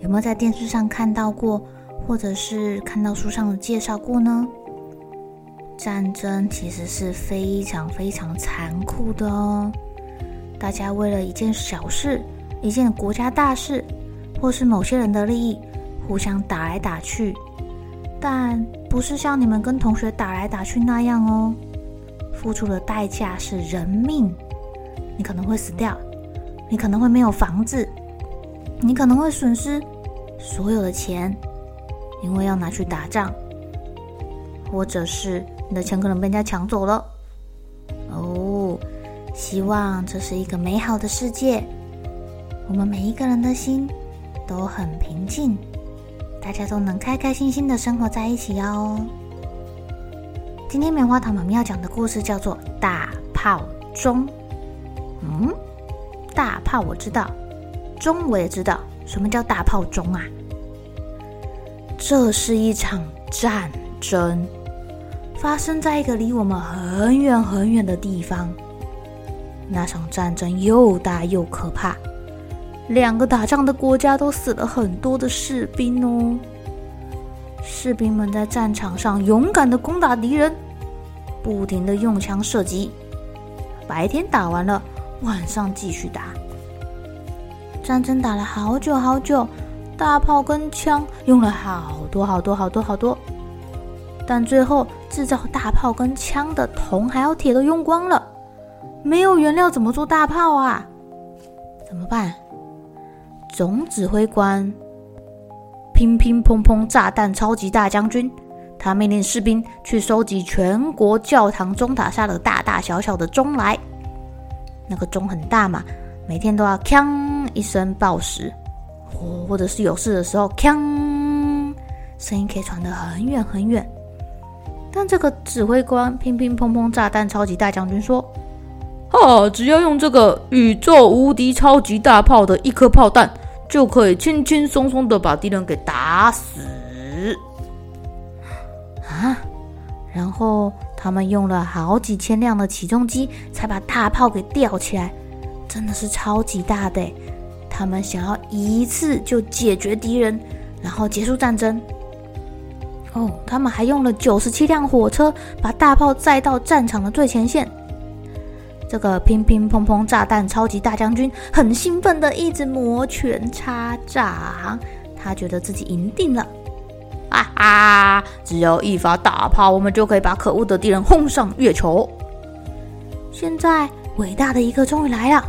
有没有在电视上看到过，或者是看到书上的介绍过呢？战争其实是非常非常残酷的哦。大家为了一件小事、一件国家大事，或是某些人的利益，互相打来打去。但不是像你们跟同学打来打去那样哦。付出的代价是人命，你可能会死掉，你可能会没有房子，你可能会损失。所有的钱，因为要拿去打仗，或者是你的钱可能被人家抢走了。哦，希望这是一个美好的世界，我们每一个人的心都很平静，大家都能开开心心的生活在一起哦。今天棉花糖妈妈要讲的故事叫做《大炮钟》。嗯，大炮我知道，钟我也知道。什么叫大炮钟啊？这是一场战争，发生在一个离我们很远很远的地方。那场战争又大又可怕，两个打仗的国家都死了很多的士兵哦。士兵们在战场上勇敢的攻打敌人，不停的用枪射击。白天打完了，晚上继续打。战争打了好久好久，大炮跟枪用了好多好多好多好多，但最后制造大炮跟枪的铜还有铁都用光了，没有原料怎么做大炮啊？怎么办？总指挥官乒乒乓乓炸弹超级大将军，他命令士兵去收集全国教堂钟塔下的大大小小的钟来，那个钟很大嘛。每天都要锵一声报时，或或者是有事的时候锵，声音可以传得很远很远。但这个指挥官乒乒乓乓炸弹超级大将军说：“哈，只要用这个宇宙无敌超级大炮的一颗炮弹，就可以轻轻松松的把敌人给打死。”啊！然后他们用了好几千辆的起重机，才把大炮给吊起来。真的是超级大的，他们想要一次就解决敌人，然后结束战争。哦，他们还用了九十七辆火车，把大炮载到战场的最前线。这个乒乒乓乓炸弹超级大将军很兴奋的一直摩拳擦掌，他觉得自己赢定了。啊哈！只要一发大炮，我们就可以把可恶的敌人轰上月球。现在，伟大的一刻终于来了。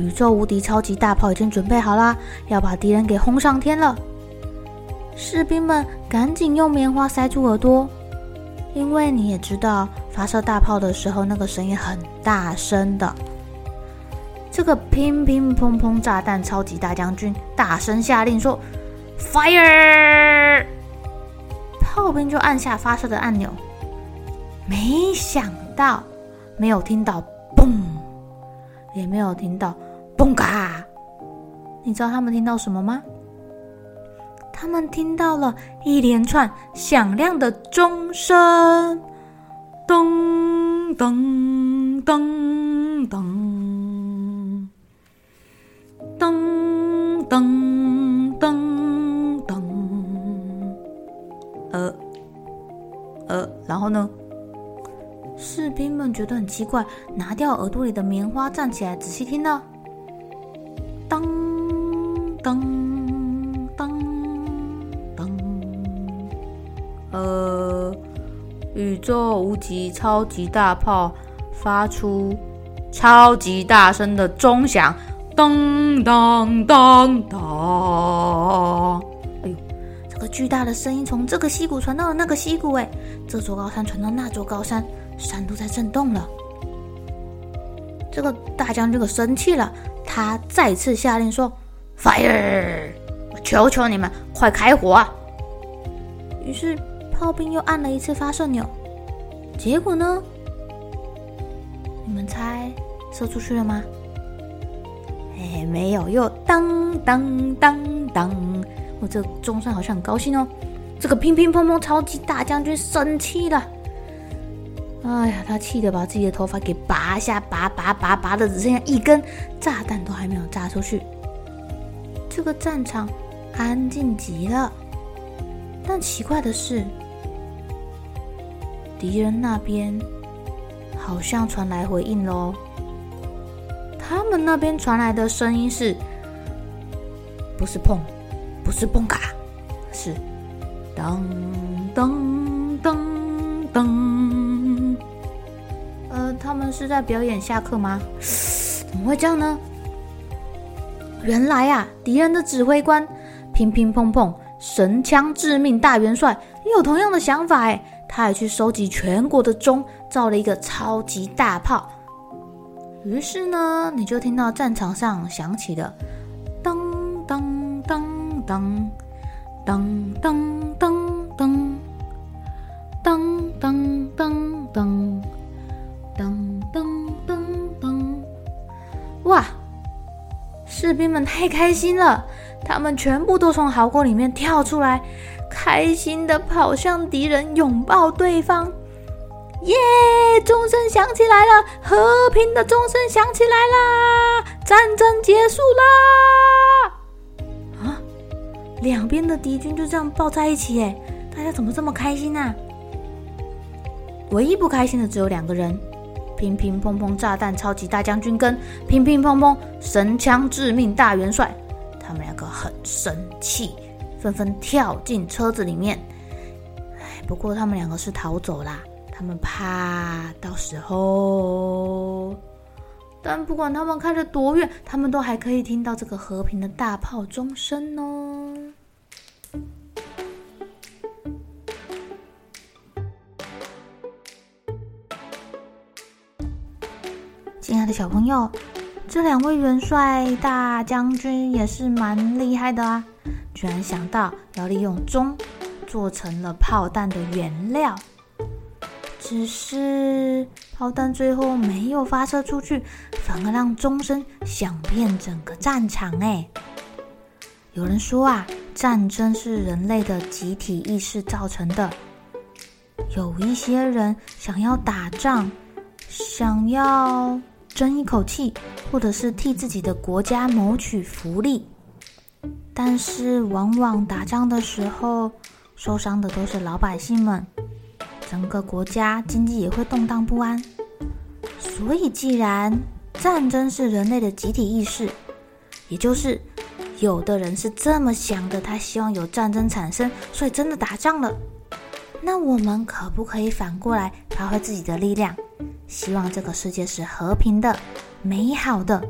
宇宙无敌超级大炮已经准备好了，要把敌人给轰上天了。士兵们赶紧用棉花塞住耳朵，因为你也知道，发射大炮的时候那个声音很大声的。这个乒乒乓乓炸弹超级大将军大声下令说：“Fire！” 炮兵就按下发射的按钮，没想到没有听到嘣。也没有听到“东嘎。你知道他们听到什么吗？他们听到了一连串响亮的钟声。噔噔噔噔噔噔噔噔呃呃然后呢？士兵们觉得很奇怪拿掉耳朵里的棉花站起来仔细听呢？噔噔噔呃宇宙无极超级大炮发出超级大声的钟响噔噔噔噔。哎呦这个巨大的声音从这个溪谷传到了那个溪谷哎这座高山传到那座高山山都在震动了。这个大将军可生气了他再次下令说：“Fire！我求求你们，快开火！”于是。炮兵又按了一次发射钮，结果呢？你们猜射出去了吗？哎，没有，又当当当当！我这钟声好像很高兴哦。这个乒乒乓乓超级大将军生气了，哎呀，他气得把自己的头发给拔下，拔拔拔拔的只剩下一根，炸弹都还没有炸出去。这个战场安静极了，但奇怪的是。敌人那边好像传来回应喽，他们那边传来的声音是，不是碰，不是蹦嘎，是当当当当。呃，他们是在表演下课吗？怎么会这样呢？原来啊，敌人的指挥官乒乒乓乓神枪致命大元帅也有同样的想法哎。他还去收集全国的钟，造了一个超级大炮。于是呢，你就听到战场上响起了当当当当当当当当当兵们太开心了，他们全部都从壕沟里面跳出来。开心的跑向敌人，拥抱对方，耶！钟声响起来了，和平的钟声响起来啦，战争结束啦！啊，两边的敌军就这样抱在一起，哎，大家怎么这么开心啊？唯一不开心的只有两个人：乒乒乓乓炸弹超级大将军跟乒乒乓乓神枪致命大元帅，他们两个很生气。纷纷跳进车子里面，哎，不过他们两个是逃走啦，他们怕到时候，但不管他们开得多远，他们都还可以听到这个和平的大炮钟声哦。亲爱的小朋友，这两位元帅大将军也是蛮厉害的啊。居然想到要利用钟做成了炮弹的原料，只是炮弹最后没有发射出去，反而让钟声响遍整个战场。哎，有人说啊，战争是人类的集体意识造成的。有一些人想要打仗，想要争一口气，或者是替自己的国家谋取福利。但是，往往打仗的时候，受伤的都是老百姓们，整个国家经济也会动荡不安。所以，既然战争是人类的集体意识，也就是有的人是这么想的，他希望有战争产生，所以真的打仗了。那我们可不可以反过来发挥自己的力量，希望这个世界是和平的、美好的？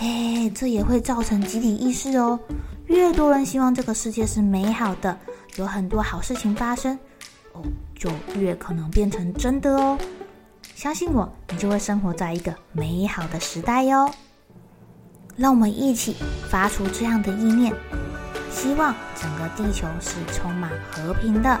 哎，这也会造成集体意识哦。越多人希望这个世界是美好的，有很多好事情发生，哦，就越可能变成真的哦。相信我，你就会生活在一个美好的时代哟。让我们一起发出这样的意念，希望整个地球是充满和平的。